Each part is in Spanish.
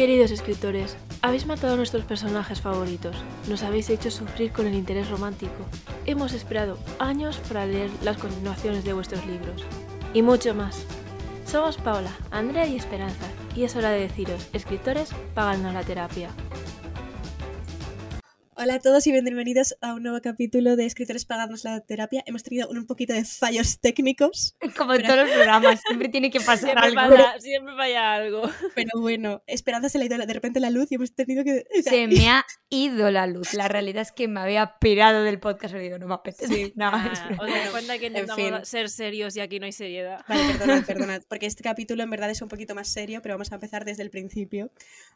Queridos escritores, habéis matado a nuestros personajes favoritos, nos habéis hecho sufrir con el interés romántico, hemos esperado años para leer las continuaciones de vuestros libros, y mucho más. Somos Paula, Andrea y Esperanza, y es hora de deciros, escritores, páganos la terapia. Hola a todos y bienvenidos a un nuevo capítulo de Escritores Pagamos la Terapia. Hemos tenido un, poquito de fallos técnicos. Como en todos los programas, siempre tiene que pasar siempre algo. Siempre falla algo. Pero bueno, Esperanza se le ha ido de repente la luz y hemos tenido que... Se me ha ido la luz. La realidad es que me había pirado del podcast y digo, no me apetece. Sí, nada, os dais cuenta que intentamos ser serios y aquí no hay seriedad. Vale, perdonad, perdonad, porque este capítulo en verdad es un poquito más serio, pero vamos a empezar desde el principio.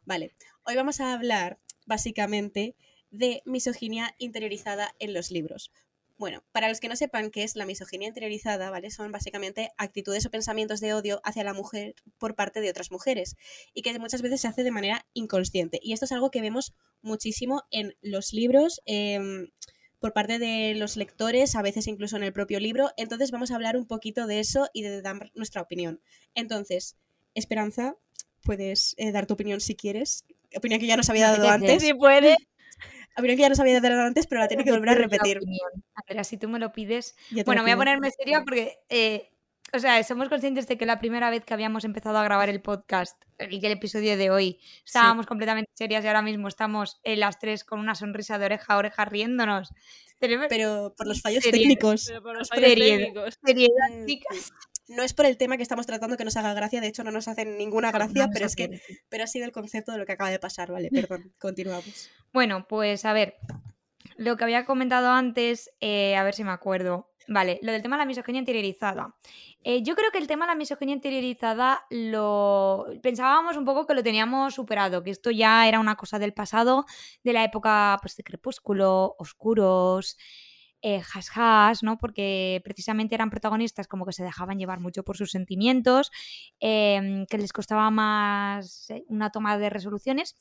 Vale, hoy vamos a hablar básicamente de misoginia interiorizada en los libros. Bueno, para los que no sepan qué es la misoginia interiorizada, ¿vale? Son básicamente actitudes o pensamientos de odio hacia la mujer por parte de otras mujeres y que muchas veces se hace de manera inconsciente. Y esto es algo que vemos muchísimo en los libros, em, por parte de los lectores, a veces incluso en el propio libro. Entonces vamos a hablar un poquito de eso y de dar nuestra opinión. Entonces, Esperanza, puedes eh, dar tu opinión si quieres. Opinión que ya nos había dado antes. Sí, puede. Habría que ya nos había dado antes, pero la tiene que volver a repetir. Andrea, si tú me lo pides. Bueno, voy a ponerme seria porque, eh, o sea, somos conscientes de que la primera vez que habíamos empezado a grabar el podcast y que el episodio de hoy estábamos completamente serias y ahora mismo estamos en las tres con una sonrisa de oreja a oreja riéndonos. Pero por los fallos técnicos. Pero por los fallos técnicos. Seriedad, Mm, chicas. No es por el tema que estamos tratando que nos haga gracia, de hecho no nos hacen ninguna gracia, No pero es que pero ha sido el concepto de lo que acaba de pasar, vale, perdón, continuamos. Bueno, pues a ver, lo que había comentado antes, eh, a ver si me acuerdo. Vale, lo del tema de la misoginia interiorizada. Eh, yo creo que el tema de la misoginia interiorizada lo pensábamos un poco que lo teníamos superado, que esto ya era una cosa del pasado, de la época pues, de Crepúsculo, Oscuros, eh, has has, ¿no? Porque precisamente eran protagonistas como que se dejaban llevar mucho por sus sentimientos, eh, que les costaba más eh, una toma de resoluciones.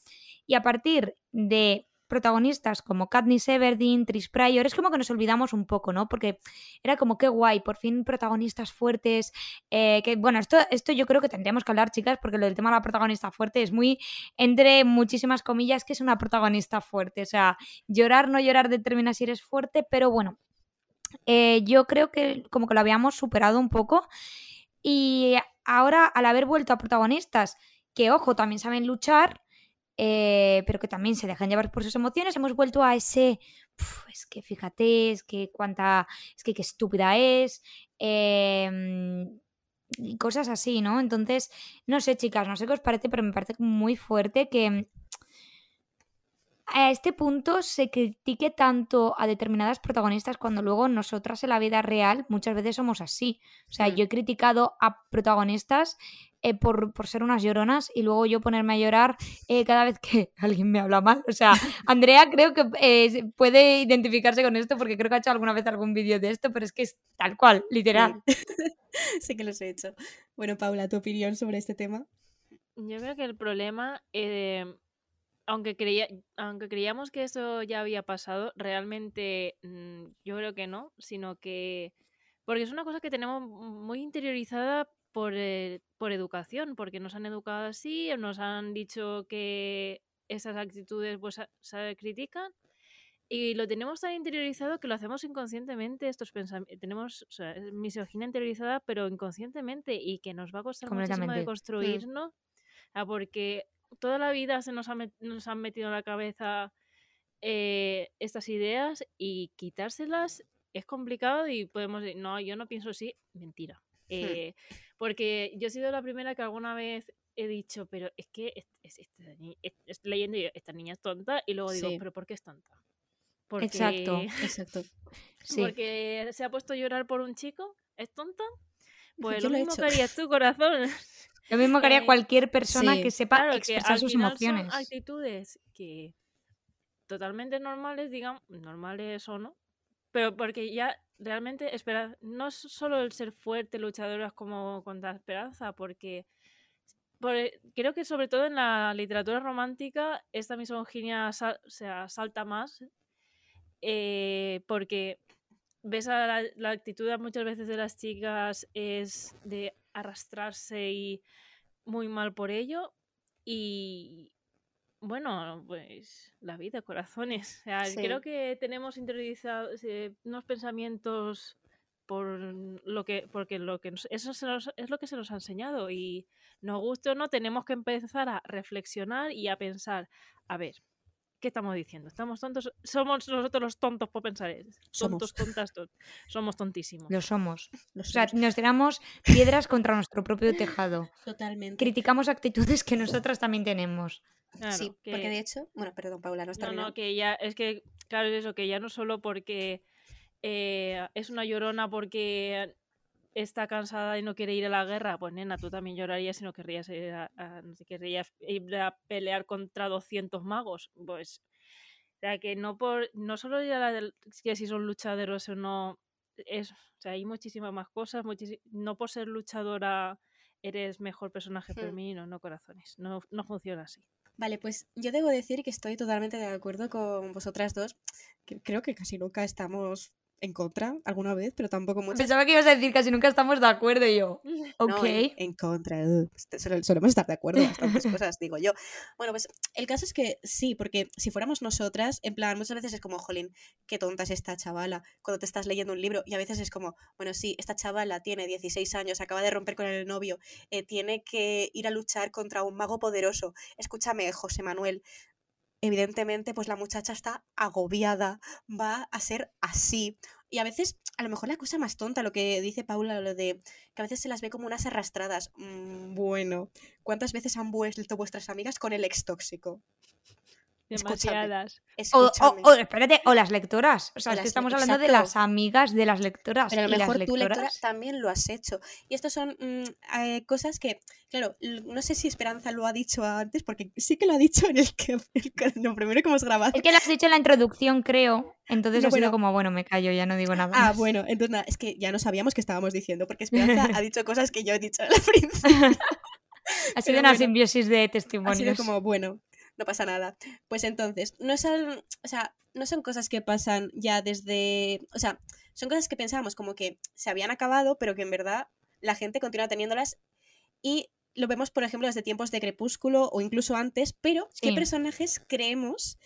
Y a partir de protagonistas como Katniss Everdeen, Tris Pryor, es como que nos olvidamos un poco, ¿no? Porque era como que guay, por fin protagonistas fuertes, eh, que bueno, esto, esto yo creo que tendríamos que hablar, chicas, porque lo del tema de la protagonista fuerte es muy, entre muchísimas comillas, que es una protagonista fuerte, o sea, llorar, no llorar determina si eres fuerte, pero bueno, eh, yo creo que como que lo habíamos superado un poco y ahora al haber vuelto a protagonistas que, ojo, también saben luchar, eh, pero que también se dejan llevar por sus emociones, hemos vuelto a ese, "Uf, es que fíjate, es que cuánta, es que qué estúpida es, em, y cosas así, ¿no? Entonces, no sé, chicas, no sé qué os parece, pero me parece muy fuerte que a este punto se critique tanto a determinadas protagonistas cuando luego nosotras en la vida real muchas veces somos así. O sea, Mm. yo he criticado a protagonistas eh, por, por ser unas lloronas y luego yo ponerme a llorar eh, cada vez que alguien me habla mal. O sea, Andrea creo que eh, puede identificarse con esto porque creo que ha hecho alguna vez algún vídeo de esto, pero es que es tal cual, literal. sé que los he hecho. Bueno, Paula, ¿tu opinión sobre este tema? Yo creo que el problema, eh, aunque, creía, aunque creíamos que eso ya había pasado, realmente mm, yo creo que no, sino que... Porque es una cosa que tenemos muy interiorizada por, eh, por educación, porque nos han educado así, nos han dicho que esas actitudes pues, se critican y lo tenemos tan interiorizado que lo hacemos inconscientemente, estos pensamientos, tenemos o sea, misoginia interiorizada, pero inconscientemente y que nos va a costar muchísimo de construirnos, ah, porque toda la vida se nos, ha met- nos han metido en la cabeza eh, estas ideas y quitárselas es complicado y podemos decir, no, yo no pienso así, mentira. Eh, porque yo he sido la primera que alguna vez he dicho, pero es que es, es- es- estoy leyendo yo, esta niña es tonta y luego digo, Sí. pero ¿por qué es tonta? Porque, Exacto. Exacto. Sí. porque se ha puesto a llorar por un chico, ¿es tonta? Pues Yo lo lo he mismo hecho. que harías tú, corazón. Lo mismo que haría Eh, cualquier persona sí. que sepa Claro, que expresar al sus emociones. son actitudes que totalmente normales, digamos, normales o no, pero porque ya realmente espera, no es solo el ser fuerte, luchadoras como contra esperanza, porque por- creo que sobre todo en la literatura romántica esta misoginia sal- o sea, salta más eh, porque ves a la, la actitud muchas veces de las chicas es de arrastrarse y muy mal por ello Y bueno, pues la vida, corazones. O sea, Sí. Creo que tenemos interiorizados eh, unos pensamientos por lo que, porque lo que nos- eso se nos- es lo que se nos ha enseñado y nos guste o no, tenemos que empezar a reflexionar y a pensar, a ver, ¿qué estamos diciendo? ¿Estamos tontos? ¿Somos nosotros los tontos por pensar eso? Somos. Tontos, tontas, ton- somos tontísimos. Lo somos. Lo O sea, nos tiramos piedras contra nuestro propio tejado. Totalmente. Criticamos actitudes que nosotras también tenemos. Claro, sí, que- porque de hecho, bueno, perdón, Paula, no has No, no, que ya, es que, claro, es eso, que ya no solo porque eh, es una llorona porque está cansada y no quiere ir a la guerra, pues nena, tú también llorarías si no querrías ir a, querrías ir a pelear contra 200 magos. Pues, o sea, que no por, no solo ya la que si son luchaderos o no, es, o sea, hay muchísimas más cosas, no por ser luchadora eres mejor personaje Hmm. femenino, no corazones, no, no funciona así. Vale, pues yo debo decir que estoy totalmente de acuerdo con vosotras dos. que creo que casi nunca estamos en contra alguna vez, pero tampoco mucho. Pensaba que ibas a decir casi nunca estamos de acuerdo y yo. Ok. No, en, en contra. uh, sole- Solemos estar de acuerdo en bastantes cosas, digo yo. Bueno, pues el caso es que sí, porque si fuéramos nosotras, en plan, muchas veces es como, jolín, qué tonta es esta chavala cuando te estás leyendo un libro. Y a veces es como, bueno, sí, esta chavala tiene 16 años, acaba de romper con el novio, eh, tiene que ir a luchar contra un mago poderoso. Escúchame, José Manuel. Evidentemente, pues la muchacha está agobiada, va a ser así. Y a veces, a lo mejor la cosa más tonta, lo que dice Paula, lo de que a veces se las ve como unas arrastradas. Mm, bueno, ¿cuántas veces han vuelto vuestras amigas con el ex tóxico? Escúchame. Demasiadas. O, o- Escúchame. o, espérate, o las lectoras. O sea, es que estamos hablando de las amigas de las lectoras. Pero a lo mejor tú, lectora, también lo has hecho. Y estos son mm, eh, cosas que, claro, no sé si Esperanza lo ha dicho antes, porque sí que lo ha dicho en el que, el lo primero que hemos grabado. Es que lo has dicho en la introducción, creo. Entonces No, ha sido bueno. como, bueno, me callo, ya no digo nada. Ah, más. bueno, entonces nada, es que ya no sabíamos qué estábamos diciendo, porque Esperanza ha dicho cosas que yo he dicho al principio. Ha sido pero una bueno, simbiosis de Ha testimonios. sido como, bueno, no pasa nada. Pues entonces, no son, o sea, no son cosas que pasan ya desde, o sea, son cosas que pensábamos como que se habían acabado, pero que en verdad la gente continúa teniéndolas y lo vemos, por ejemplo, desde tiempos de Crepúsculo o incluso antes, pero ¿qué Sí. personajes creemos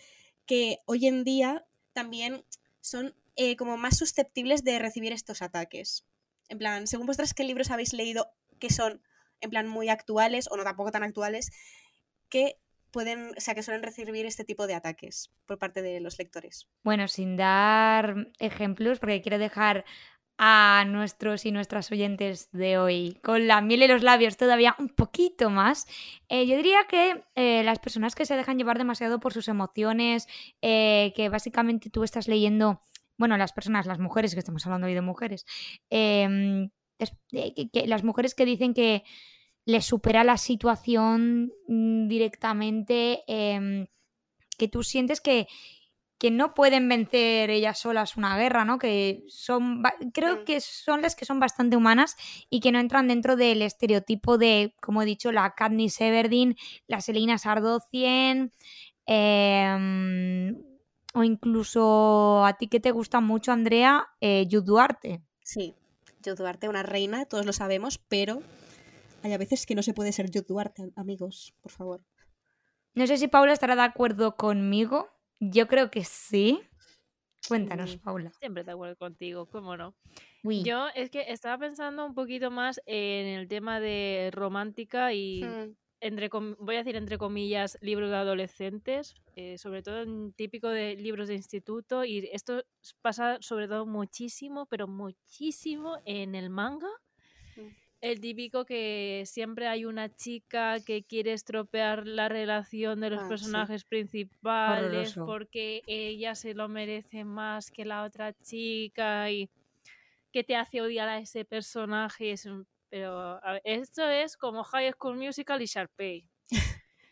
que hoy en día también son eh, como más susceptibles de recibir estos ataques? En plan, según vuestras, ¿qué libros habéis leído que son, en plan, muy actuales o no tampoco tan actuales, que pueden, o sea, que suelen recibir este tipo de ataques por parte de los lectores? Bueno, sin dar ejemplos, porque quiero dejar a nuestros y nuestras oyentes de hoy con la miel y los labios todavía un poquito más. eh, yo diría que eh, las personas que se dejan llevar demasiado por sus emociones, eh, que básicamente tú estás leyendo, bueno, las personas, las mujeres, que estamos hablando hoy de mujeres, em, que las mujeres que dicen que les supera la situación mm, directamente, em, que tú sientes que, que no pueden vencer ellas solas una guerra, ¿no? Que son, creo que son las que son bastante humanas y que no entran dentro del estereotipo de, como he dicho, la Katniss Everdeen, la Selina Sardocien, em, o incluso a ti que te gusta mucho, Andrea, eh, Duarte. Sí, Yo Duarte, una reina, todos lo sabemos, pero hay a veces que no se puede ser Yo Duarte, amigos, por favor. No sé si Paula estará de acuerdo conmigo. Yo creo que sí. Cuéntanos, Sí. Paula. Siempre de acuerdo contigo, cómo no. Yo es que estaba pensando un poquito más en el tema de romántica y Mm, entre com- voy a decir entre comillas libros de adolescentes, eh, sobre todo en típico de libros de instituto y esto pasa sobre todo muchísimo, pero muchísimo en el manga. Mm. El típico que siempre hay una chica que quiere estropear la relación de los Ah, sí. personajes principales Horroroso. porque ella se lo merece más que la otra chica y que te hace odiar a ese personaje. Es un- pero a ver, esto es como High School Musical y Sharpay.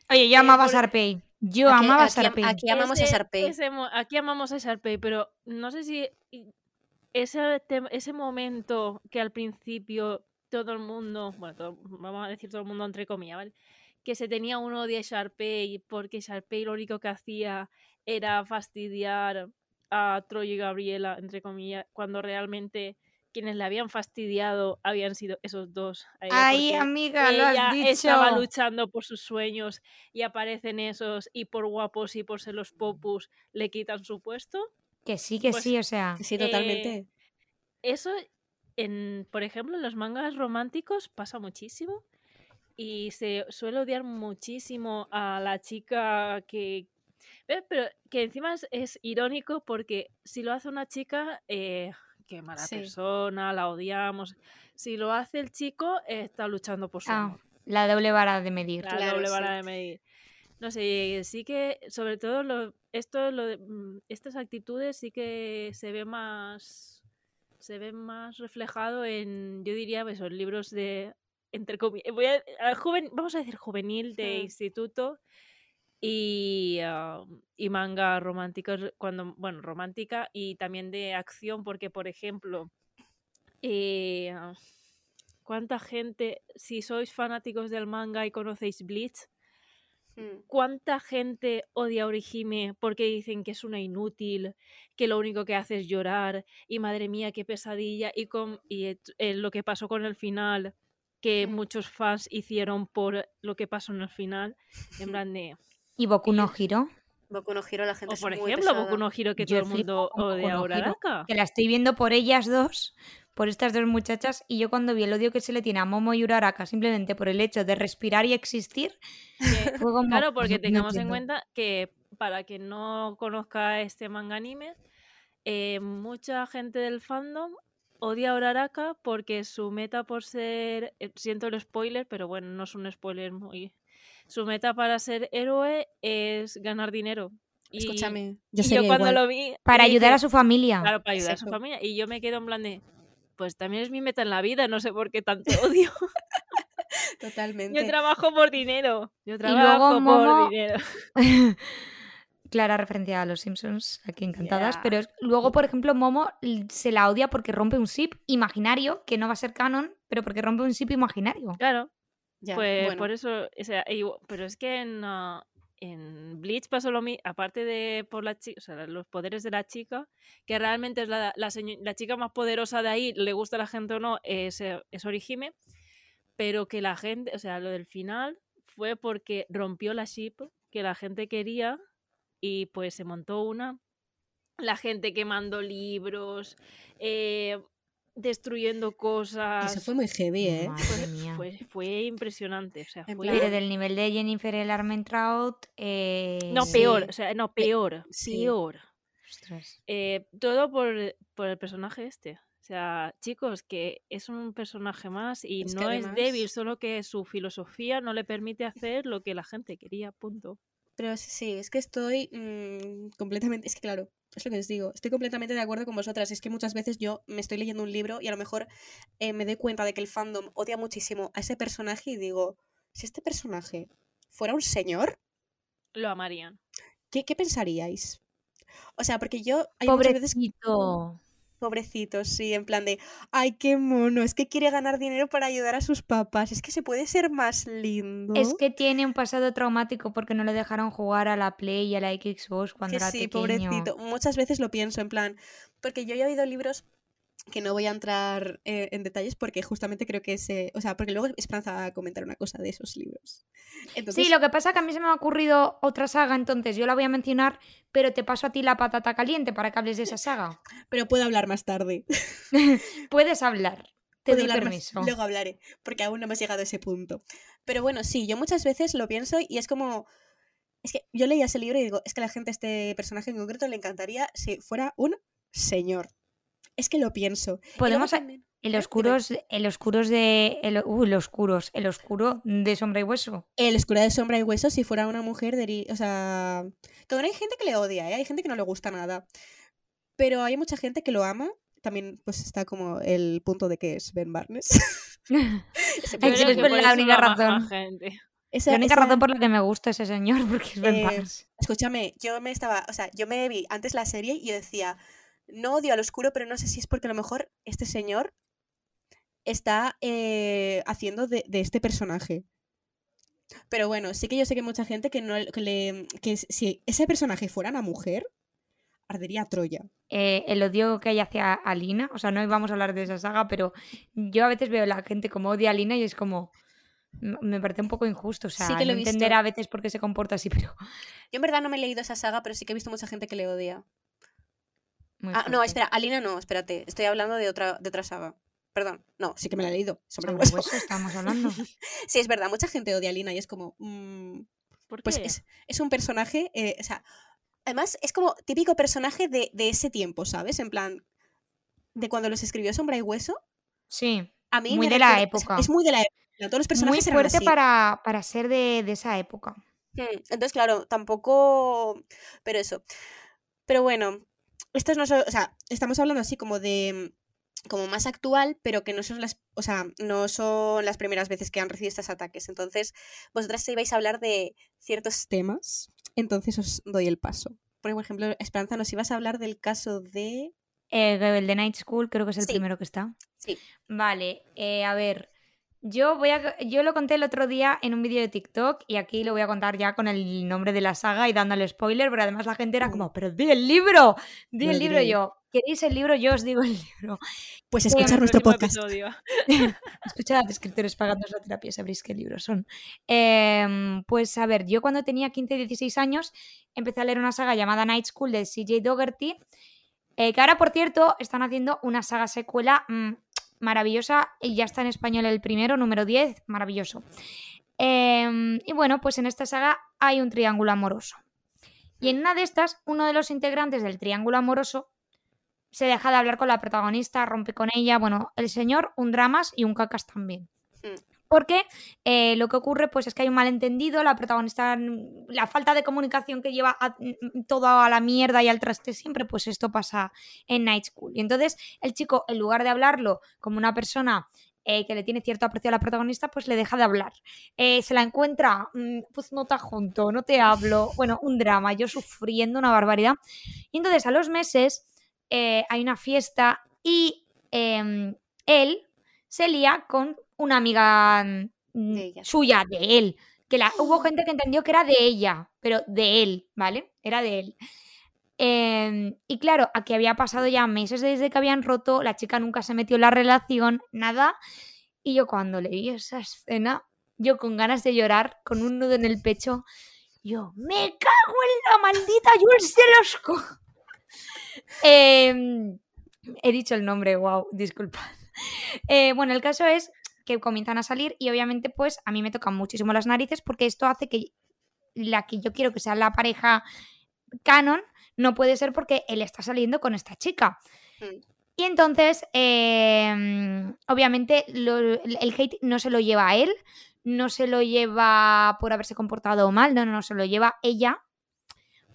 Oye, yo eh, amaba a Sharpay. Yo Aquí- amaba a Sharpay. aquí- amamos a Sharpay. ese aquí amamos a Sharpay, pero no sé si ese, ese momento que al principio todo el mundo, bueno, todo- vamos a decir todo el mundo entre comillas, ¿vale? Que se tenía un odio a Sharpay porque Sharpay lo único que hacía era fastidiar a Troy y Gabriela, entre comillas, cuando realmente quienes le habían fastidiado habían sido esos dos. a ella, Ay, porque amiga, lo has ella estaba dicho. luchando por sus sueños y aparecen esos y por guapos y por ser los popus le quitan su puesto. Que sí, que Pues, sí, o sea. Sí, totalmente. Eh, Eso, en, por ejemplo, en los mangas románticos pasa muchísimo y se suele odiar muchísimo a la chica que... ¿Ves? Pero que encima es, es irónico porque si lo hace una chica, eh, qué mala Sí. persona, la odiamos. Si lo hace el chico, eh, está luchando por su Ah, amor. la doble vara de medir. La Claro, doble vara de medir. No sé, sí que, sobre todo, lo, esto, lo de- mm, estas actitudes sí que se ve más, se ve más reflejado en, yo diría, esos libros de, entre comillas, voy a, a juven- vamos a decir juvenil de instituto y, ah, y manga románticos, cuando, bueno, romántica y también de acción, porque, por ejemplo, eh, ah, ¿cuánta gente, si sois fanáticos del manga y conocéis Bleach, Mm. ¿Cuánta gente odia a Orihime porque dicen que es una inútil, que lo único que hace es llorar y madre mía, qué pesadilla? Y, con, y et- eh, lo que pasó con el final, que Mm. muchos fans hicieron por lo que pasó en el final, en plan de... ¿Y Boku no Hiro? Boku no Hero, la gente O es por muy ejemplo, pesada. Boku no Hiro, que Yo todo el mundo odia a Uraraka. Que la estoy viendo por ellas dos, por estas dos muchachas, y yo cuando vi el odio que se le tiene a Momo y Uraraka simplemente por el hecho de respirar y existir, Que- fue como, Claro, porque no tengamos en cuenta que para quien no conozca este manga anime, eh, mucha gente del fandom odia a Uraraka porque su meta por ser, eh, siento el spoiler, pero bueno, no es un spoiler muy... Su meta para ser héroe es ganar dinero. Y, Escúchame, y yo sería cuando igual. lo vi... Para dije, ayudar a su familia. Claro, para ayudar a su familia. Y yo me quedo en plan de... Pues también es mi meta en la vida, no sé por qué tanto odio. Totalmente. Yo trabajo por dinero. Yo luego trabajo Momo- por dinero. Clara referencia a los Simpsons, aquí encantadas. Ya. Pero es- luego, por ejemplo, Momo se la odia porque rompe un zip imaginario, que no va a ser canon, pero porque rompe un zip imaginario. Claro, Ya, pues bueno. por eso, o sea, pero es que en, en Bleach pasó lo mismo, aparte de por la chica, o sea, los poderes de la chica, que realmente es la, la, la chica más poderosa de ahí, le gusta a la gente o no, es, eh, es Orihime, pero que la gente, o sea, lo del final fue porque rompió la ship que la gente quería y pues se montó una, la gente quemando libros, eh, destruyendo cosas. Eso fue muy heavy, ¿eh? Madre Fue, mía. fue, fue impresionante, o sea, fue... Pero del nivel de Jennifer el Armentrout. Eh... No, Sí. peor, o sea, no, Pe- peor, sí. peor. Ostras. Eh, todo por, por el personaje este. O sea, chicos, que es un personaje más y Es no es débil, solo que su filosofía no le permite hacer lo que la gente quería, punto. Pero sí, sí, es que estoy mm, completamente, es que claro, es lo que les digo, estoy completamente de acuerdo con vosotras. Es que muchas veces yo me estoy leyendo un libro y a lo mejor eh, me doy cuenta de que el fandom odia muchísimo a ese personaje y digo, si este personaje fuera un señor, Lo amarían. ¿qué, qué pensaríais? O sea, porque yo hay muchas veces Pobrecito. Pobrecitos, sí, en plan de, ay, qué mono, es que quiere ganar dinero para ayudar a sus papás, es que se puede ser más lindo. Es que tiene un pasado traumático porque no le dejaron jugar a la Play y a la Xbox cuando Que era sí, pequeño. pobrecito. Muchas veces lo pienso, en plan, porque yo ya he oído libros que no voy a entrar eh, en detalles porque justamente creo que ese, o sea, porque luego Esperanza va a comentar una cosa de esos libros. Entonces, Sí, lo que pasa es que a mí se me ha ocurrido otra saga, entonces yo la voy a mencionar, pero te paso a ti la patata caliente para que hables de esa saga. pero puedo hablar más tarde. Puedes hablar. Te doy más- permiso. luego hablaré, porque aún no hemos llegado a ese punto. Pero bueno, sí, yo muchas veces lo pienso y es como... Es que yo leía ese libro y digo, es que a la gente, este personaje en concreto, le encantaría si fuera un señor. Es que lo pienso. Podemos también- El oscuros, el oscuros de. El, oscuros. El oscuro de sombra y hueso. El Escura de Sombra y Hueso, si fuera una mujer, deri- o sea... Que hay gente que le odia, ¿eh? hay gente que no le gusta nada. Pero hay mucha gente que lo ama. También pues está como el punto de que es Ben Barnes. Es la única razón. gente. esa- la única esa- razón por la que me gusta ese señor, porque es Ben Eh, Barnes. Escúchame, yo me estaba, o sea, yo me vi antes la serie y yo decía, no odio al oscuro, pero no sé si es porque a lo mejor este señor está eh, haciendo de, de este personaje. Pero bueno, sí que yo sé que hay mucha gente que no que le que si ese personaje fuera una mujer, ardería Troya. Eh, el odio que hay hacia Alina, o sea, no íbamos a hablar de esa saga, pero yo a veces veo a la gente como odia a Alina y es como, me parece un poco injusto, o sea, Sí que lo no entender a veces por qué se comporta así, pero... Yo en verdad no me he leído esa saga, pero sí que he visto mucha gente que le odia. Muy Ah, no, espera, Alina no, espérate. Estoy hablando de otra, de otra saga. Perdón, no, sí que me la he leído. Sobre Sobre hueso. hueso estamos hablando. Sí, es verdad, mucha gente odia a Alina y es como. mm, ¿Por pues qué? es, es un personaje. eh, o sea, además es como típico personaje de, de ese tiempo, ¿sabes? En plan. De cuando los escribió Sombra y Hueso. Sí, A mí Muy de la época. Es, muy de la época. Todos los muy personajes eran fuerte así. para, para ser de, de esa época. Mm, Entonces, claro, tampoco. Pero eso. Pero bueno, estos no son. O sea, estamos hablando así como de. como más actual, pero que no son las. O sea, no son las primeras veces que han recibido estos ataques. Entonces, vosotras ibais a hablar de ciertos temas. Entonces os doy el paso. Por ejemplo, Esperanza, nos ibas a hablar del caso de. Eh, el de Night School creo que es el Sí. primero que está. Sí. Vale, eh, a ver. Yo voy a yo lo conté el otro día en un vídeo de TikTok y aquí lo voy a contar ya con el nombre de la saga y dándole spoiler, pero además la gente era como, pero di el libro, di el libro yo. ¿Queréis el libro? Yo os digo el libro. Pues escuchar El nuestro podcast. Escuchad, escritores pagando la terapia, sabréis qué libros son. Em, pues a ver, yo cuando tenía 15, 16 años empecé a leer una saga llamada Night School de CJ Dougherty, eh, que ahora, por cierto, están haciendo una saga secuela mm, maravillosa y ya está en español el primero, número 10, maravilloso. Em, y bueno, pues en esta saga hay un triángulo amoroso. Y en una de estas, uno de los integrantes del triángulo amoroso se deja de hablar con la protagonista, rompe con ella. Bueno, el señor, un dramas y un cacas también. Porque eh, lo que ocurre pues es que hay un malentendido, la protagonista, la falta de comunicación que lleva a- todo a la mierda y al traste siempre, pues esto pasa en Night School. Y entonces el chico, en lugar de hablarlo como una persona eh, que le tiene cierto aprecio a la protagonista, pues le deja de hablar. Eh, se la encuentra, mm, pues no te junto, no te hablo. Bueno, un drama, yo sufriendo una barbaridad. Y entonces a los meses hay una fiesta y em, él se lía con una amiga mm, De suya, de él. Que la, hubo gente que entendió que era de ella, pero de él, ¿vale? Era de él. Em, y claro, aquí había pasado ya meses desde que habían roto, la chica nunca se metió en la relación, nada. Y yo cuando leí esa escena, yo con ganas de llorar, con un nudo en el pecho, yo, me cago en la maldita Jules de los co-". Em, he dicho el nombre, wow, disculpad. Eh, bueno, el caso es que comienzan a salir y obviamente pues a mí me tocan muchísimo las narices porque esto hace que la que yo quiero que sea la pareja canon no puede ser porque él está saliendo con esta chica. Mm. Y entonces, eh, obviamente, lo- el hate no se lo lleva a él, no se lo lleva por haberse comportado mal, no, no, no, se lo lleva ella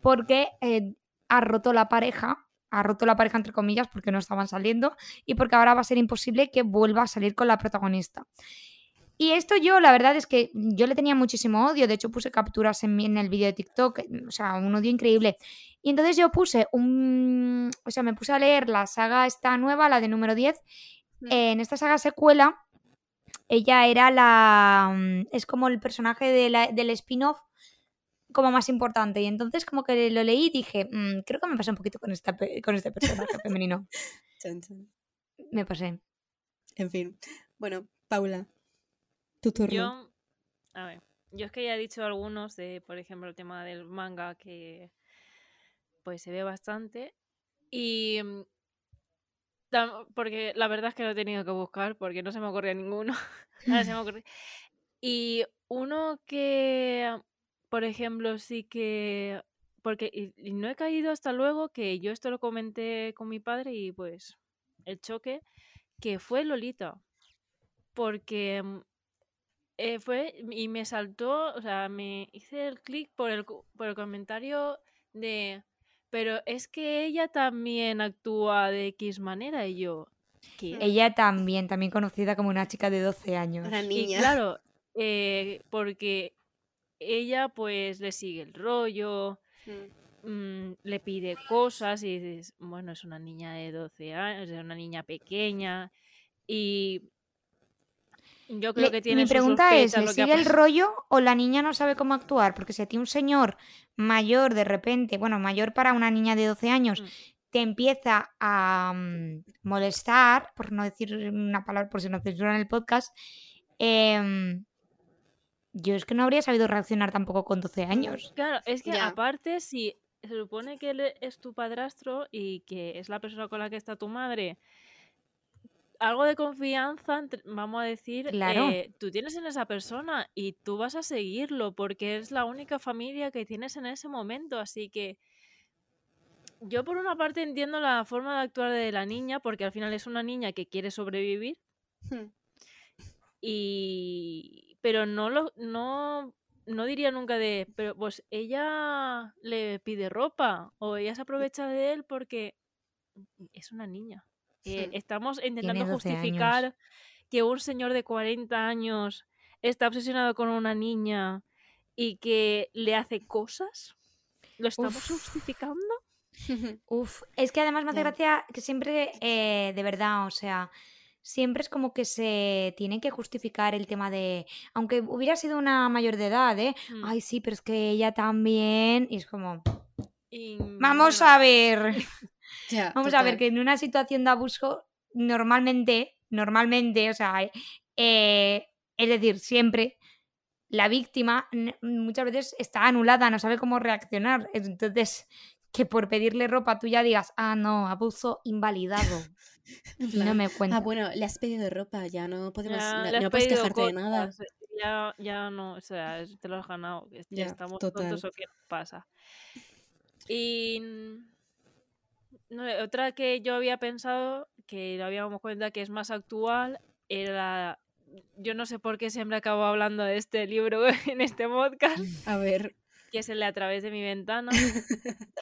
porque eh, ha roto la pareja, ha roto la pareja entre comillas porque no estaban saliendo y porque ahora va a ser imposible que vuelva a salir con la protagonista. Y esto yo, la verdad es que yo le tenía muchísimo odio, de hecho puse capturas en, en el vídeo de TikTok, o sea, un odio increíble. Y entonces yo puse un, o sea, me puse a leer la saga esta nueva, la de número 10. Mm. En esta saga secuela, ella era la, mm, es como el personaje de la- del spin-off como más importante. Y entonces como que lo leí y dije, "Mm, creo que me pasé un poquito con, esta, pe- con este personaje femenino. Me pasé. En fin. Bueno, Paula, tu turno. Yo, a ver, yo es que ya he dicho algunos de, por ejemplo, el tema del manga que pues se ve bastante y porque la verdad es que lo he tenido que buscar porque no se me ocurría ninguno. Ahora se me ocurre. Y uno que, por ejemplo, sí que porque y, y no he caído hasta luego que yo esto lo comenté con mi padre y pues el choque que fue Lolita porque mm, eh, fue y me saltó, o sea, me hice el clic por el, por el comentario de, pero es que ella también actúa de X manera y yo, ¿qué? Ella también, también conocida como una chica de 12 años. Una Y niña. claro, eh, porque ella pues le sigue el rollo, Mm. mm, le pide cosas y dices, bueno, es una niña de 12 años, es una niña pequeña y, Yo creo Le- que tiene mi pregunta es, ¿le sigue el rollo o la niña no sabe cómo actuar? Porque si a ti un señor mayor de repente, bueno, mayor para una niña de 12 años, Mm. te empieza a molestar, por no decir una palabra, por si no censuran el podcast, em, yo es que no habría sabido reaccionar tampoco con 12 años. Claro, es que Ya. aparte, si se supone que él e- es tu padrastro y que es la persona con la que está tu madre, algo de confianza, vamos a decir, Claro. eh, tú tienes en esa persona y tú vas a seguirlo porque es la única familia que tienes en ese momento. Así que yo por una parte entiendo la forma de actuar de la niña porque al final es una niña que quiere sobrevivir Hmm. y pero no lo no no diría nunca de pero pues ella le pide ropa o ella se aprovecha de él porque es una niña Eh, estamos intentando 12 años. justificar que un señor de 40 años está obsesionado con una niña y que le hace cosas. Lo estamos Uf. justificando Uf, es que además me hace gracia que siempre, eh, de verdad, o sea, siempre es como que se tiene que justificar el tema de, aunque hubiera sido una mayor de edad, ¿eh? Mm. Ay, sí, pero es que ella también, y es como, Y, vamos bueno, a ver, vamos a ver que en una situación de abuso, normalmente, normalmente, o sea, eh, es decir, siempre la víctima muchas veces está anulada, no sabe cómo reaccionar. Entonces, que por pedirle ropa tú ya digas, ah, no, abuso invalidado. No me cuenta. Ah, bueno, le has pedido ropa, ya no podemos, Ya no, puedes quejarte de nada. Ya, ya no, o sea, te lo has ganado. Ya, Estamos total. tontos o qué nos pasa. Y no sé, otra que yo había pensado, que lo habíamos cuenta que es más actual, era. Yo no sé por qué siempre acabo hablando de este libro en este podcast, A ver, que es el de A través de mi ventana.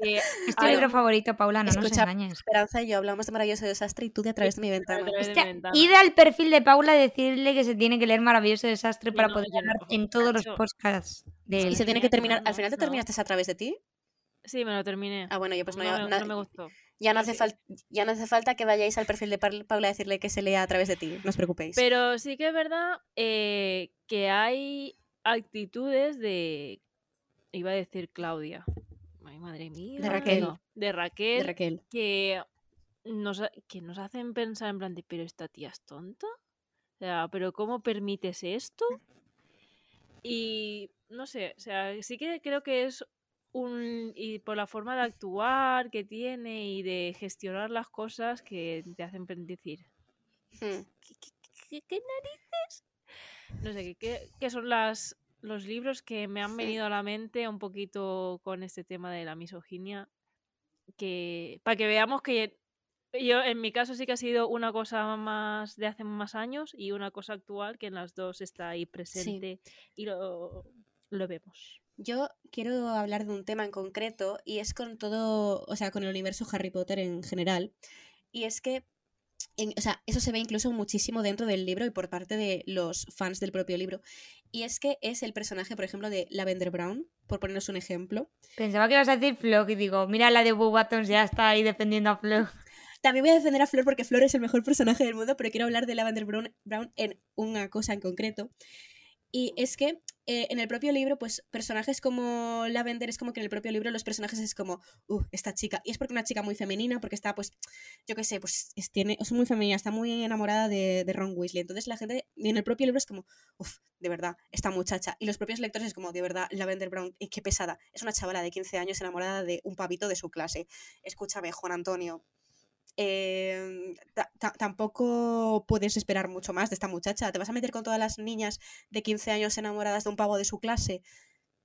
que Es tu Ay, libro favorito, Paula, no nos escucha, engañes. Esperanza y yo hablamos de Maravilloso Desastre y tú de a través de mi a ventana. Hostia, mi ventana. id al perfil de Paula y decirle que se tiene que leer Maravilloso Desastre Yo para no, poder yo no, hablar en todos los podcasts de Y se tiene que terminar, al final te terminaste a través de ti. Sí, me lo terminé. Ah, bueno, yo pues no, no, ya, me, na- no me gustó. ya no hace ya no hace falta que vayáis al perfil de Paula a decirle que se lea a través de ti, no os preocupéis. Pero sí que es verdad eh, que hay actitudes de. Iba a decir Claudia. Ay, madre mía. Raquel. no, de De Raquel. Raquel. Que nos, que nos hacen pensar en plan de, pero esta tía es tonta. O sea, pero ¿cómo permites esto? Y no sé, o sea, sí que creo que es un. Y por la forma de actuar que tiene y de gestionar las cosas que te hacen decir, Hmm. ¿qué, qué- qué- qué narices? No sé, ¿qué- ¿qué, qué son las, los libros que me han Sí. venido a la mente un poquito con este tema de la misoginia? Que, para que veamos que yo, en mi caso, sí que ha sido una cosa más de hace más años y una cosa actual que en las dos está ahí presente y lo, lo vemos. Yo quiero hablar de un tema en concreto y es con todo, o sea, con el universo Harry Potter en general. Y es que, en- o sea, eso se ve incluso muchísimo dentro del libro y por parte de los fans del propio libro. Y es que es el personaje, por ejemplo, de Lavender Brown, por ponernos un ejemplo. Pensaba que ibas a decir Flo y digo, mira la de Boo Buttons, ya está ahí defendiendo a Flo. También voy a defender a Flor porque Flor es el mejor personaje del mundo, pero quiero hablar de Lavender Brown, Brown en una cosa en concreto. Y es que eh, en el propio libro, pues personajes como Lavender es como que en el propio libro los personajes es como, uh, esta chica. Y es porque una chica muy femenina, porque está, pues, yo qué sé, pues es, tiene, es muy femenina, está muy enamorada de, de Ron Weasley. Entonces la gente en el propio libro es como, uff, de verdad, esta muchacha. Y los propios lectores es como, de verdad, Lavender Brown, eh, qué pesada. Es una chavala de 15 años enamorada de un pavito de su clase. Escúchame, Juan Antonio, ta- tampoco puedes esperar mucho más de esta muchacha. ¿Te vas a meter con todas las niñas de 15 años enamoradas de un pavo de su clase?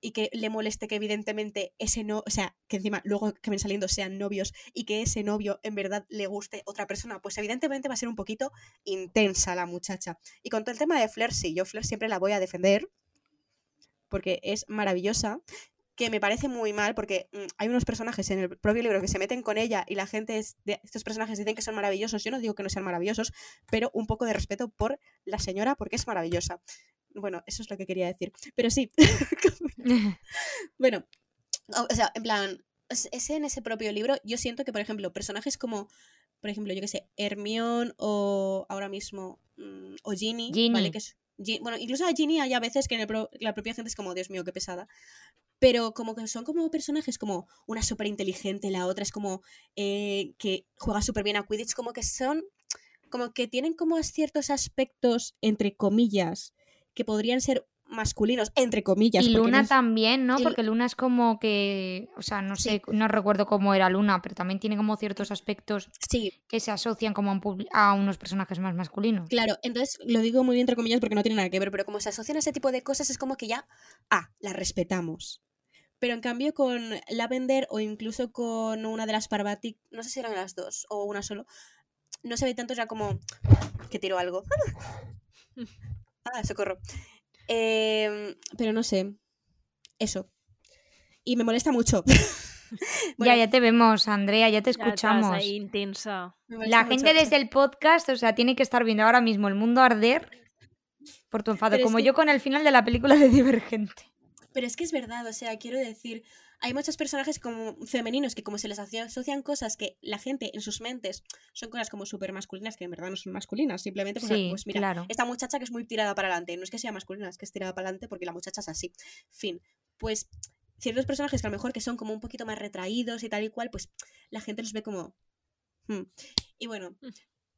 Y que le moleste que evidentemente ese no, o sea, que encima luego que ven saliendo sean novios y que ese novio en verdad le guste otra persona, pues evidentemente va a ser un poquito intensa la muchacha. Y con todo el tema de Flair, sí, yo Flair siempre la voy a defender porque es maravillosa, que me parece muy mal porque mm, hay unos personajes en el propio libro que se meten con ella y la gente es de estos personajes dicen que son maravillosos. Yo no digo que no sean maravillosos, pero un poco de respeto por la señora porque es maravillosa. Bueno, eso es lo que quería decir. Pero sí, bueno, o sea, en plan, es, en ese propio libro, yo siento que, por ejemplo, personajes como, por ejemplo, yo que sé, Hermione o ahora mismo, mm, o Ginny, Ginny. ¿vale? Que es- Bueno, incluso a Ginny hay a veces que en el pro- la propia gente es como, Dios mío, qué pesada. Pero como que son como personajes como una súper inteligente, la otra es como eh, que juega súper bien a Quidditch, como que son, como que tienen como ciertos aspectos, entre comillas, que podrían ser masculinos, entre comillas. Y no Luna también, ¿no? y- Porque Luna es como que, o sea, no Sí. sé, no recuerdo cómo era Luna, pero también tiene como ciertos aspectos Sí, que se asocian como a, un publi- a unos personajes más masculinos. Claro, entonces lo digo muy entre comillas porque no tiene nada que ver, pero como se asocian a ese tipo de cosas es como que ya, ah, la respetamos. Pero en cambio con Lavender o incluso con una de las Parvati, no sé si eran las dos o una solo, no se ve tanto ya como que tiro algo. ah, socorro. Em, pero no sé, eso. Y me molesta mucho. Bueno, Ya, ya te vemos, Andrea, ya te Ya estás escuchamos. ahí intensa. La mucho. gente desde el podcast, o sea, tiene que estar viendo ahora mismo el mundo arder por tu enfado, Pero es como que- yo con el final de la película de Divergente. Pero es que es verdad, o sea, quiero decir, hay muchos personajes como femeninos que como se les asocia- asocian cosas que la gente en sus mentes son cosas como súper masculinas que en verdad no son masculinas, simplemente porque, Sí, pues mira, claro. esta muchacha que es muy tirada para adelante, no es que sea masculina, es que es tirada para adelante porque la muchacha es así. Fin. Pues ciertos personajes que a lo mejor que son como un poquito más retraídos y tal y cual, pues la gente los ve como... hmm. Y bueno, Mm.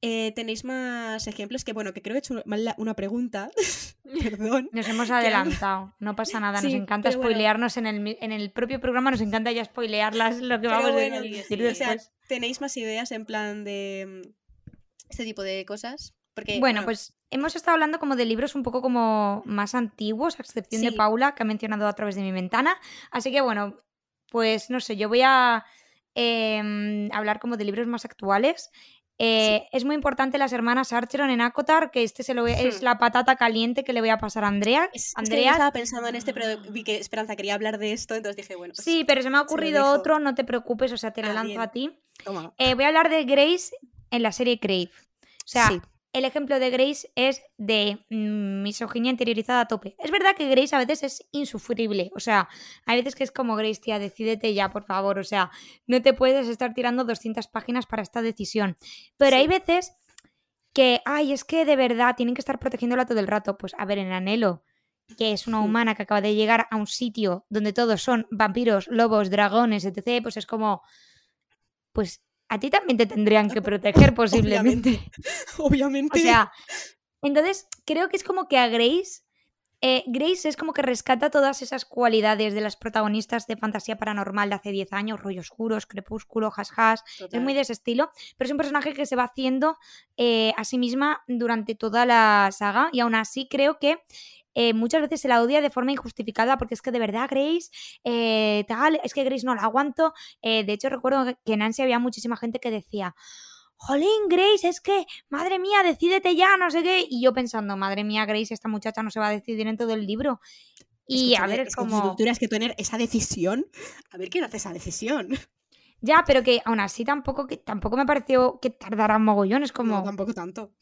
Eh, tenéis más ejemplos que, bueno, que creo que he hecho mal una pregunta, perdón. Nos hemos adelantado, no pasa nada, nos encanta bueno. spoilearnos en el, en el propio programa, nos encanta ya spoilear las, lo que Pero vamos bueno, a decir O sea. ¿tenéis más ideas en plan de mm, este tipo de cosas? Porque, Bueno, pues hemos estado hablando como de libros un poco como más antiguos, a excepción de. Paula, que ha mencionado a través de mi ventana. Así que bueno, pues no sé, yo voy a em, hablar como de libros más actuales. Eh, Es muy importante las hermanas Archeron en Acotar, que este se lo voy- es Hmm. la patata caliente que le voy a pasar a Andrea. Es, es que yo Andrea, estaba pensando en este, pero vi que Esperanza quería hablar de esto, entonces dije, bueno, pues, sí, pero se me ha ocurrido otro, no te preocupes, o sea, te lo Ah, lanzo bien. a ti. toma. Eh, voy a hablar de Grace en la serie Crave. O sea, Sí. El ejemplo de Grace es de mm, misoginia interiorizada a tope. Es verdad que Grace a veces es insufrible. O sea, hay veces que es como Grace, tía, decídete ya, por favor. O sea, no te puedes estar tirando 200 páginas para esta decisión. Pero hay veces que, ay, es que de verdad tienen que estar protegiéndola todo el rato. Pues a ver, en Anhelo, que es una humana que acaba de llegar a un sitio donde todos son vampiros, lobos, dragones, etc., pues es como, pues a ti también te tendrían que proteger posiblemente. Obviamente. O sea, entonces creo que es como que a Grace, eh, Grace es como que rescata todas esas cualidades de las protagonistas de fantasía paranormal de hace 10 años, rollo oscuros, crepúsculo, hash, es muy de ese estilo, pero es un personaje que se va haciendo eh, a sí misma durante toda la saga y aún así creo que eh, muchas veces se la odia de forma injustificada porque es que de verdad Grace, eh, tal, es que Grace no la aguanto. Eh, de hecho recuerdo que en Nancy había muchísima gente que decía, Jolín, Grace, es que, madre mía, decídete ya, no sé qué. Y yo pensando, madre mía, Grace, esta muchacha no se va a decidir en todo el libro. Y a ver, es que como... tú tuvieras que tener esa decisión. A ver quién hace esa decisión. Ya, pero que aún así tampoco, que, tampoco me pareció que tardara un mogollón. Es como... No, tampoco tanto.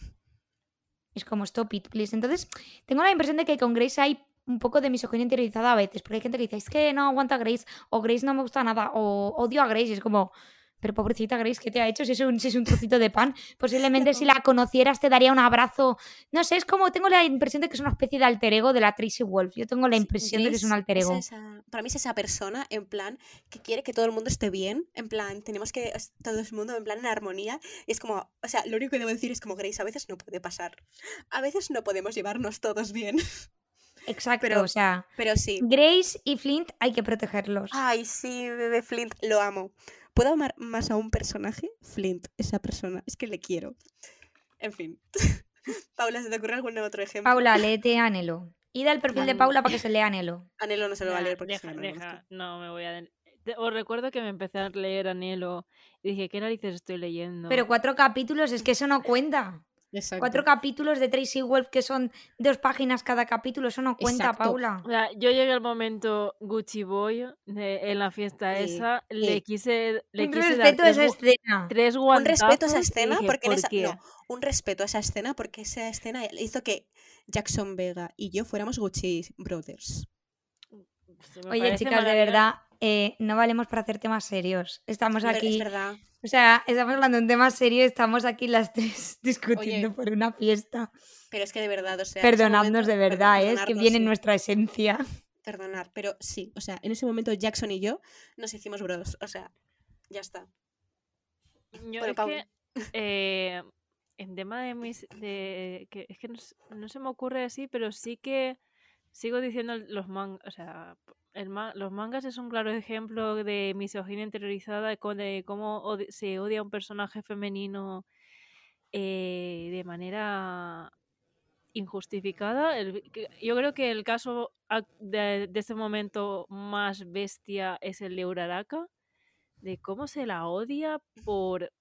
Es como stop it, please. Entonces, tengo la impresión de que con Grace hay un poco de misoginia interiorizada a veces, porque hay gente que dice, es que no aguanta a Grace, o Grace no me gusta nada, o odio a Grace, es como, pero pobrecita Grace, ¿qué te ha hecho? Si es un, si es un trocito de pan, posiblemente si la conocieras te daría un abrazo. No sé, es como, tengo la impresión de que es una especie de alter ego de la Tracy Wolf. Yo tengo la impresión de que es un alter ego. esa- para mí es esa persona, en plan, que quiere que todo el mundo esté bien. En plan, tenemos que todo el mundo en plan en armonía. Y es como, o sea, lo único que debo decir es como Grace, a veces no puede pasar. A veces no podemos llevarnos todos bien. Exacto, pero- o sea, Pero sí. Grace y Flint hay que protegerlos. Ay, sí, bebé Flint, lo amo. ¿Puedo amar más a un personaje? Flint, esa persona. Es que le quiero. En fin. Paula, ¿se te ocurre algún otro ejemplo? Paula, léete Anhelo. Id al perfil de. Paula para que se lea Anhelo. Anhelo no se lo va a leer porque deja, le deja, no me voy a... Os recuerdo que me empecé a leer Anhelo y dije, ¿qué narices estoy leyendo? Pero cuatro capítulos, es que eso no cuenta. Exacto. Cuatro capítulos de Tracy Wolf que son dos páginas cada capítulo, eso no cuenta, Exacto. Paula. O sea, yo llegué al momento Gucci Boy de- en la fiesta Sí, esa, le quise, le Un quise dar respeto a tres, esa gu- escena. tres Un respeto a esa escena dije, porque no, un respeto a esa escena porque esa escena hizo que Jackson Vega y yo fuéramos Gucci Brothers. Oye, chicas, de verdad, eh, no valemos para hacer temas serios. Estamos Pero aquí, Es verdad. O sea, estamos hablando de un tema serio y estamos aquí las tres discutiendo Oye. por una fiesta. Pero es que de verdad, o sea. Perdonadnos momento- de verdad, ¿eh? es que viene en sí, nuestra esencia. Perdonar, pero sí, o sea, en ese momento Jackson y yo nos hicimos bros, o sea, ya está. Yo Bueno, es Pau. que eh, en tema de mis de que es que no, no se me ocurre así, pero sí que sigo diciendo los mangas, o sea, el ma- los mangas es un claro ejemplo de misoginia interiorizada, de, de cómo se odia a un personaje femenino eh, de manera injustificada. Yo creo que el caso de, de este momento más bestia es el de Uraraka, de cómo se la odia por,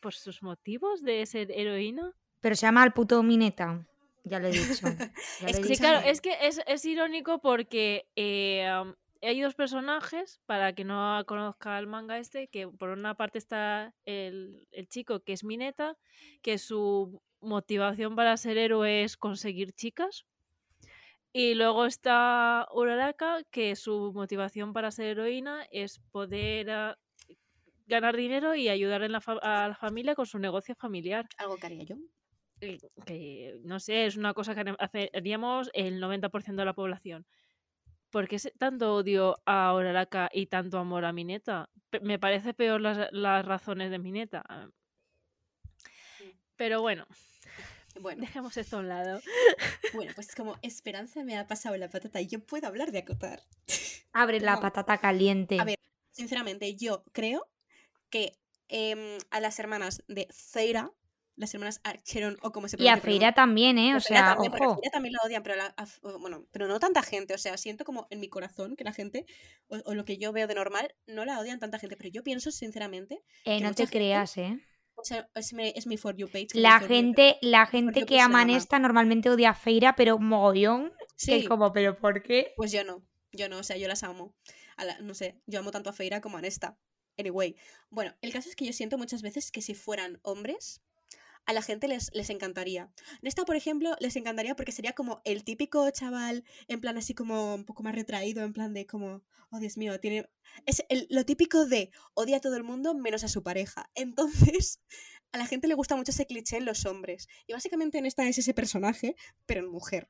por sus motivos de ser heroína. Pero se llama el puto Mineta. Ya lo he dicho. ya lo he Es Sí, claro, es que es, es irónico porque eh, am, hay dos personajes, para que no conozca el manga este, que por una parte está el, el chico que es Mineta, que su motivación para ser héroe es conseguir chicas. Y luego está Uraraka, que su motivación para ser heroína es poder ah, ganar dinero y ayudar en la a la familia con su negocio familiar. Algo que haría yo. Eh, que no sé, es una cosa que haríamos el 90% de la población. ¿Por qué tanto odio a Uraraka y tanto amor a Mineta? Me parece peor las, las razones de Mineta. ah. Pero bueno, Bueno, dejemos esto a un lado. bueno, pues como Esperanza me ha pasado la patata y yo puedo hablar de acotar. Abre la No. patata caliente. A ver, sinceramente, yo creo que em, a las hermanas de Feira, las hermanas Archeron o como se y a pronuncia, pero no- Feira también, ¿eh? a O sea, también, a ojo. Feira también la odian, pero, la- a- bueno, pero no tanta gente. O sea, siento como en mi corazón que la gente, o, o lo que yo veo de normal, no la odian tanta gente. Pero yo pienso, sinceramente, Eh, que no te gente- creas, ¿eh? o sea, es mi, es mi For You page. que La gente, la gente que pues ama esta normalmente odia a Feira, pero mogollón. Que es Sí, como, ¿pero por qué? pues yo no. Yo no, o sea, yo las amo. A la- no sé, yo amo tanto a Feira como a Nesta. Anyway, bueno, el caso es que yo siento muchas veces que si fueran hombres, a la gente les, les encantaría. Nesta, por ejemplo, les encantaría porque sería como el típico chaval, en plan así como un poco más retraído, en plan de como, oh Dios mío, tiene... Es el- lo típico de odia a todo el mundo menos a su pareja. Entonces, a la gente le gusta mucho ese cliché en los hombres. Y básicamente Nesta es ese personaje, pero en mujer.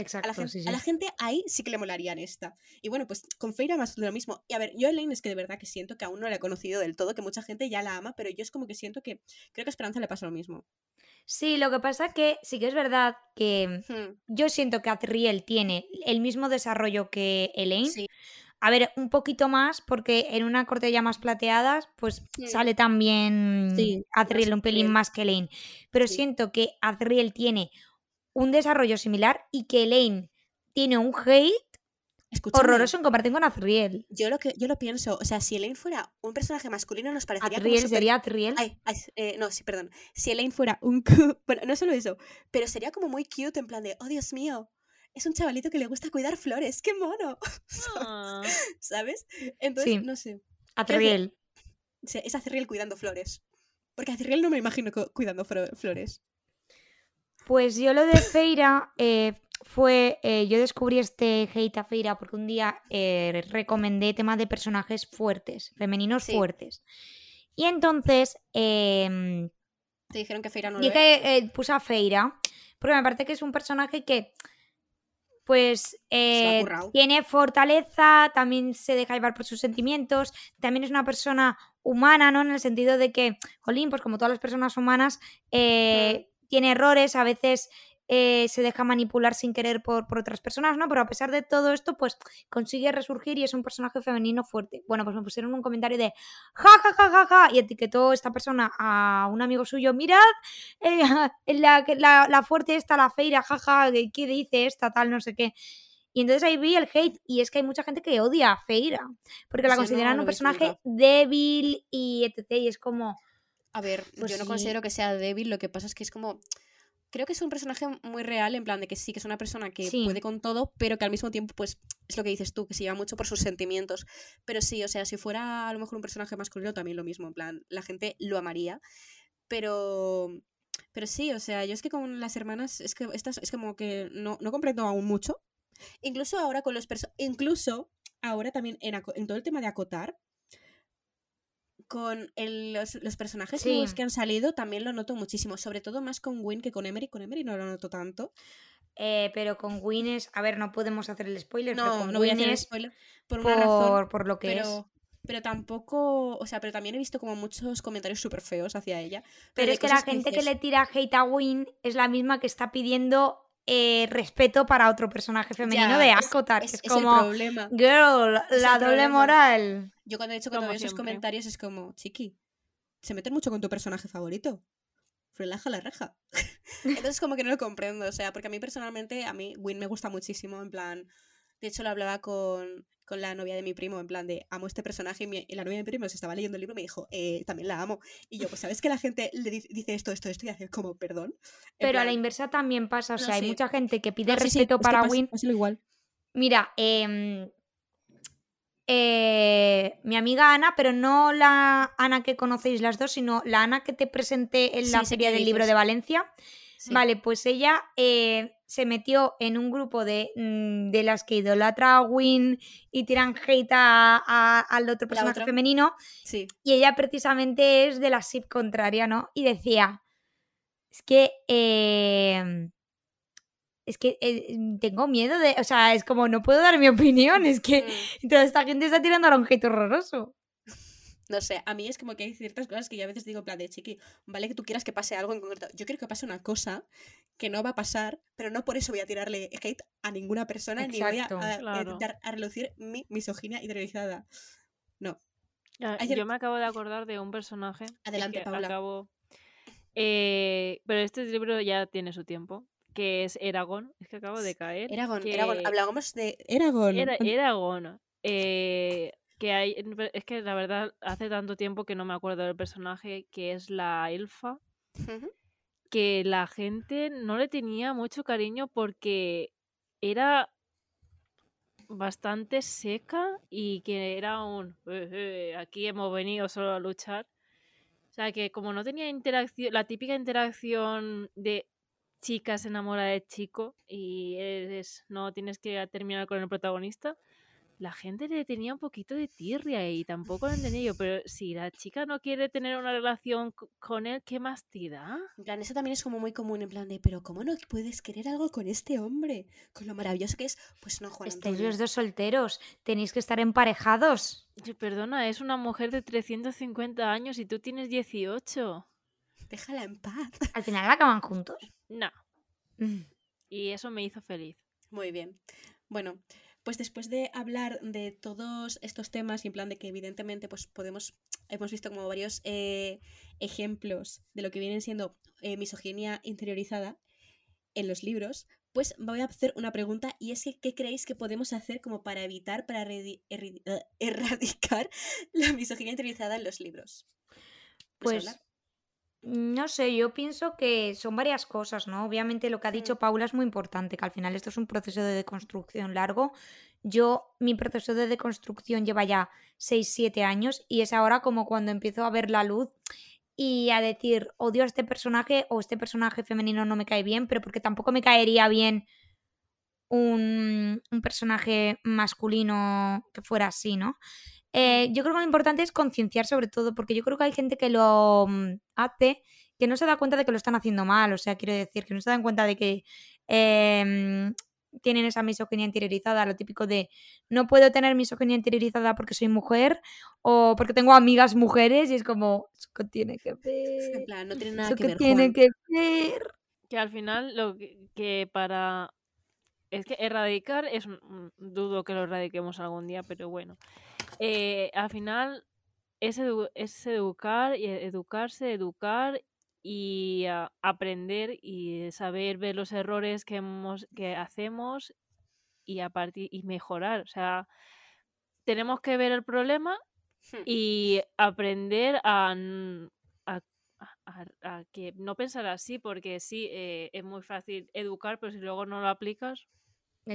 A Exacto, la, sí, a sí. la gente ahí sí que le molaría esta. Y bueno, pues con Feira más de lo mismo. Y a ver, yo a Elaine es que de verdad que siento que aún no la he conocido del todo, que mucha gente ya la ama, pero yo es como que siento que creo que a Esperanza le pasa lo mismo. Sí, lo que pasa que sí que es verdad que Hmm, yo siento que Azriel tiene el mismo desarrollo que Elaine. Sí, A ver, un poquito más, porque en una corte ya más plateadas, pues Mm. sale también Sí, Azriel más un pelín más que Elaine. Pero Sí. siento que Azriel tiene un desarrollo similar y que Elaine tiene un hate escúchame. horroroso en comparación con Azriel. Yo lo que yo lo pienso, o sea, si Elaine fuera un personaje masculino nos parecería como Azriel sería Azriel. Ay, ay, eh, no, sí, perdón. Si Elaine fuera un... Bueno, no solo eso, pero sería como muy cute en plan de, oh Dios mío, es un chavalito que le gusta cuidar flores, qué mono, Ah, ¿sabes? Entonces, Sí. no sé. Azriel. es Azriel cuidando flores. Porque Azriel no me imagino cu- cuidando flores. Pues yo lo de Feira eh, fue. eh, yo descubrí este hate a Feira porque un día eh, recomendé temas de personajes fuertes, femeninos Sí. fuertes. Y entonces em, Te dijeron que Feira no lo eh, puse a Feira porque me parece que es un personaje que. Pues Se lo ha eh, tiene fortaleza, también se deja llevar por sus sentimientos, también es una persona humana, ¿no? En el sentido de que, jolín, pues como todas las personas humanas, eh, tiene errores, a veces eh, se deja manipular sin querer por, por otras personas, ¿no? Pero a pesar de todo esto, pues consigue resurgir y es un personaje femenino fuerte. Bueno, pues me pusieron un comentario de ja, ja, ja, ja, ja, y etiquetó esta persona a un amigo suyo, mirad, eh, la, la, la fuerte esta, la feira, jaja, ¿qué dice esta, tal, no sé qué? Y entonces ahí vi el hate y es que hay mucha gente que odia a Feira porque la consideran un personaje débil y etc. Y es como, A ver, Pues yo no sí. considero que sea débil, lo que pasa es que es como... Creo que es un personaje muy real, en plan de que sí, que es una persona que Sí. puede con todo, pero que al mismo tiempo, pues, es lo que dices tú, que se lleva mucho por sus sentimientos. Pero sí, o sea, si fuera a lo mejor un personaje masculino, también lo mismo, en plan, la gente lo amaría. Pero... Pero sí, o sea, yo es que con las hermanas, es que estas, es como que no, no comprendo aún mucho. Incluso ahora con los personajes, incluso ahora también en, en todo el tema de acotar, con el- los, los personajes Sí. nuevos que han salido también lo noto muchísimo, sobre todo más con Win que con Emery. Con Emery no lo noto tanto. Eh, pero con Win es. A ver, no podemos hacer el spoiler, pero No, con no voy a hacer es spoiler por una razón. por, lo que es. Pero, pero tampoco, o sea, pero también he visto como muchos comentarios súper feos hacia ella. Pero es que la gente que dices, le tira hate a Win es la misma que está pidiendo eh, respeto para otro personaje femenino Ya, de es- Akotar, es, es, es el como. problema. Girl, la el doble problema. moral. Yo cuando he hecho cuando veo esos comentarios es como, chiqui, se meten mucho con tu personaje favorito. Relaja la reja. Entonces como que no lo comprendo, o sea, porque a mí personalmente, a mí Win me gusta muchísimo, en plan, de hecho lo hablaba con, con la novia de mi primo, en plan de, amo este personaje, y, mi- y la novia de mi primo se estaba leyendo el libro y me dijo, eh, también la amo. Y yo, pues sabes que la gente le dice, esto, esto, esto, y hace como, perdón. En Pero a la inversa también pasa, o No, sea, hay sí. mucha gente que pide no, sí, sí, respeto es que para Win. pásalo igual. Mira, em, eh, mi amiga Ana, pero no la Ana que conocéis las dos, sino la Ana que te presenté en Sí, la sé Feria del Libro dices. de Valencia. Sí. Vale, pues ella eh, se metió en un grupo de, mm, de las que idolatra a Win y tiran hate a- a- al otro personaje femenino. Sí. Y ella precisamente es de la SIP contraria, ¿no? Y decía, es que... eh, es que eh, tengo miedo de... O sea, es como, no puedo dar mi opinión, es que Mm. toda esta gente está tirando a un hate horroroso. No sé, a mí es como que hay ciertas cosas que yo a veces digo, en plan de chiqui, vale que tú quieras que pase algo en concreto. Yo quiero que pase una cosa que no va a pasar, pero no por eso voy a tirarle hate a ninguna persona ni voy a, a- a Claro. dar- a relucir mi misoginia interiorizada. No. Ayer- Yo me acabo de acordar de un personaje. Adelante, que Paula. acabo- Eh, pero este libro ya tiene su tiempo. Que es Eragon. Es que acabo de caer. Eragon, que- Eragon, hablábamos de Eragon. Era, Eragon. eh, que hay. Es que la verdad hace tanto tiempo que no me acuerdo del personaje. Que es la elfa. Que la gente no le tenía mucho cariño porque era bastante seca y que era un "Eh, eh, aquí hemos venido solo a luchar. O sea que como no tenía interacción, la típica interacción de chica se enamora de chico y eres, no tienes que terminar con el protagonista, la gente le tenía un poquito de tirria y tampoco lo entendía yo, pero si la chica no quiere tener una relación co- con él, ¿qué más te da? En plan, eso también es como muy común, en plan de, pero ¿cómo no puedes querer algo con este hombre? Con lo maravilloso que es. Pues no, Juan Estáis Antonio. los dos solteros, tenéis que estar emparejados. Perdona, es una mujer de 350 años y tú tienes 18. Déjala en paz. Al final acaban juntos. No. Mm. Y eso me hizo feliz. Muy bien. Bueno, pues después de hablar de todos estos temas y en plan de que evidentemente pues podemos, hemos visto como varios eh, ejemplos de lo que vienen siendo eh, misoginia interiorizada en los libros, pues voy a hacer una pregunta y es que ¿qué creéis que podemos hacer como para evitar, para erradicar la misoginia interiorizada en los libros? ¿Puedes Pues hablar? No sé, yo pienso que son varias cosas, ¿no? Obviamente lo que ha dicho Paula es muy importante, que al final esto es un proceso de deconstrucción largo. Yo, mi proceso de deconstrucción lleva ya 6, 7 años y es ahora como cuando empiezo a ver la luz y a decir, odio a este personaje o este personaje femenino no me cae bien, pero porque tampoco me caería bien un, un personaje masculino que fuera así, ¿no? Eh, yo creo que lo importante es concienciar sobre todo, porque yo creo que hay gente que lo mm, hace que no se da cuenta de que lo están haciendo mal, o sea, quiero decir, que no se dan cuenta de que em, tienen esa misoginia interiorizada, lo típico de no puedo tener misoginia interiorizada porque soy mujer o porque tengo amigas mujeres y es como, eso que tiene que En ver, plan, no tiene nada eso que que ver, tiene Juan. que ver. Que al final lo que, que para... Es que erradicar es... un- Dudo que lo erradiquemos algún día, pero bueno. Eh, al final es, edu- es educar y educarse, educar y ah, aprender y saber ver los errores que, hemos, que hacemos y, a partir, y mejorar. O sea, tenemos que ver el problema Hmm. y aprender a- a- a que no pensar así, porque sí, eh, es muy fácil educar, pero si luego no lo aplicas,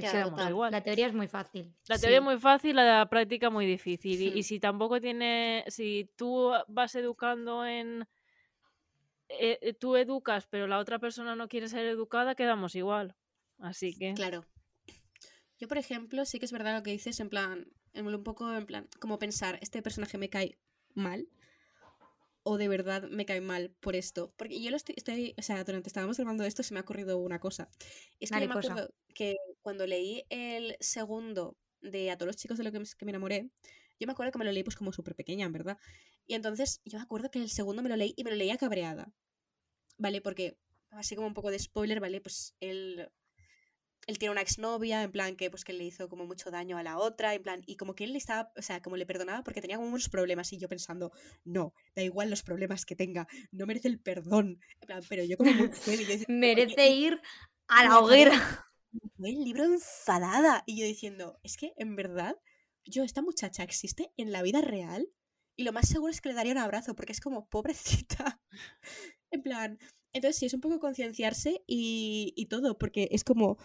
Total. igual. La teoría es muy fácil. la teoría es muy fácil, la práctica muy difícil. Y, y Hmm. si tampoco tiene, si tú vas educando en... eh, eh, tú educas, pero la otra persona no quiere ser educada, quedamos igual. Así que... Claro. Yo, por ejemplo, sí que es verdad lo que dices, en plan, en un poco en plan, como pensar, este personaje me cae mal. o de verdad me cae mal por esto. Porque yo lo estoy, estoy o sea, durante estábamos grabando esto se me ha ocurrido una cosa. Es que yo me acuerdo que cuando leí el segundo de A todos los chicos de lo que me, que me enamoré, yo me acuerdo que me lo leí pues como súper pequeña, verdad. Y entonces yo me acuerdo que el segundo me lo leí y me lo leía cabreada. ¿Vale? Porque, así como un poco de spoiler, ¿vale? Pues él, él tiene una exnovia, en plan que pues que le hizo como mucho daño a la otra, en plan, y como que él le estaba, o sea, como le perdonaba porque tenía como unos problemas y yo pensando, no, da igual los problemas que tenga, no merece el perdón. En plan, pero yo como muy heavy, yo Merece "Oye, ir a la hoguera. El libro enfadada. Y yo diciendo, es que en verdad, yo, esta muchacha existe en la vida real. Y lo más seguro es que le daría un abrazo, porque es como pobrecita. en plan. Entonces, sí, es un poco concienciarse y, y todo, porque es como.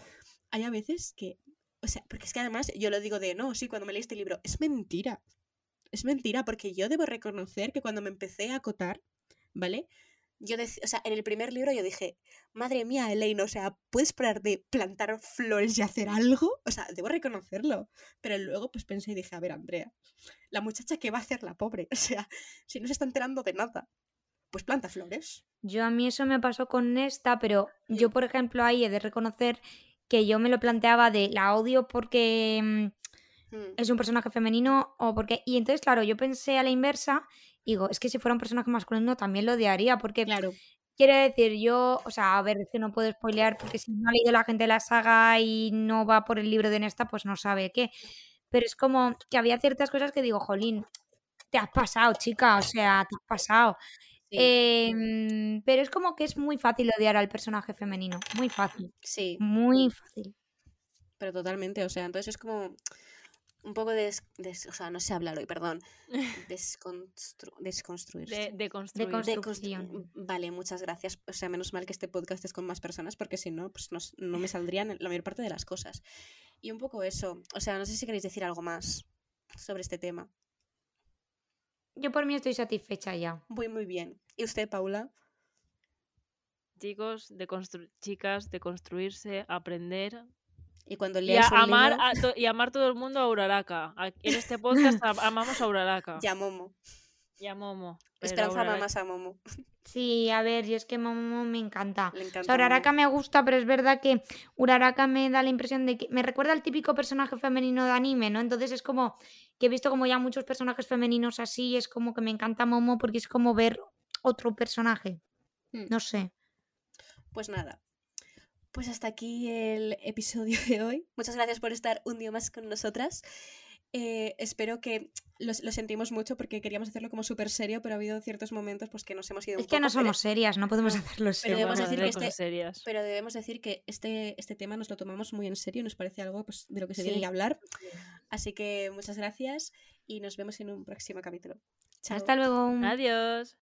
Hay a veces que. O sea, porque es que además yo lo digo de no, sí, cuando me leí este libro. Es mentira. Es mentira, porque yo debo reconocer que cuando me empecé a acotar, ¿vale? Yo, o sea, en el primer libro yo dije, madre mía, Elaine, o sea, ¿puedes parar de plantar flores y hacer algo? O sea, debo reconocerlo. Pero luego pues pensé y dije, a ver, Andrea, la muchacha que va a hacer la pobre, o sea, si no se está enterando de nada, pues planta flores. Yo a mí eso me pasó con esta, pero yo, por ejemplo, ahí he de reconocer que yo me lo planteaba de la odio porque mm, Mm, es un personaje femenino o porque... Y entonces, claro, yo pensé a la inversa, digo, es que si fuera un personaje masculino también lo odiaría, porque Claro, quiere decir, yo, o sea, a ver, es que no puedo spoilear porque si no ha leído la gente la saga y no va por el libro de Nesta, pues no sabe qué. Pero es como que había ciertas cosas que digo, jolín, te has pasado, chica, o sea, te has pasado. sí, Em, pero es como que es muy fácil odiar al personaje femenino, muy fácil, sí, muy fácil. pero totalmente, o sea, entonces es como un poco de, o sea, no sé hablar hoy, perdón, desconstru- desconstruirse. De, de construir. constru- De construcción. constru- Vale, muchas gracias. O sea, menos mal que este podcast es con más personas porque si no, pues no, no me saldrían la mayor parte de las cosas. Y un poco eso. O sea, no sé si queréis decir algo más sobre este tema. Yo por mí estoy satisfecha ya. Muy, muy bien. ¿Y usted, Paula? Chicos, de chicas, de construirse, aprender Y cuando y a- un amar libro, a, to- y amar todo el mundo a Uraraka. A- En este podcast am- amamos a Uraraka ya Momo. y a Momo. Esperanza Uraraka- mamás a Momo. Sí, a ver, yo es que Momo me encanta. Le O sea. Uraraka me gusta, pero es verdad que Uraraka me da la impresión de que me recuerda al típico personaje femenino de anime, ¿no? Entonces es como que he visto como ya muchos personajes femeninos así, y es como que me encanta Momo porque es como ver otro personaje. Mm. No sé. Pues nada. Pues hasta aquí el episodio de hoy. Muchas gracias por estar un día más con nosotras. Eh, espero que lo, lo sentimos mucho porque queríamos hacerlo como súper serio, pero ha habido ciertos momentos pues que nos hemos ido Es un que no pero- somos serias, no podemos hacerlo pero serio. debemos Vamos a decir que este- serias. Pero debemos decir que este, este tema nos lo tomamos muy en serio y nos parece algo pues, de lo que se Sí. tiene que hablar. Así que muchas gracias y nos vemos en un próximo capítulo. Chao. Hasta luego. Adiós.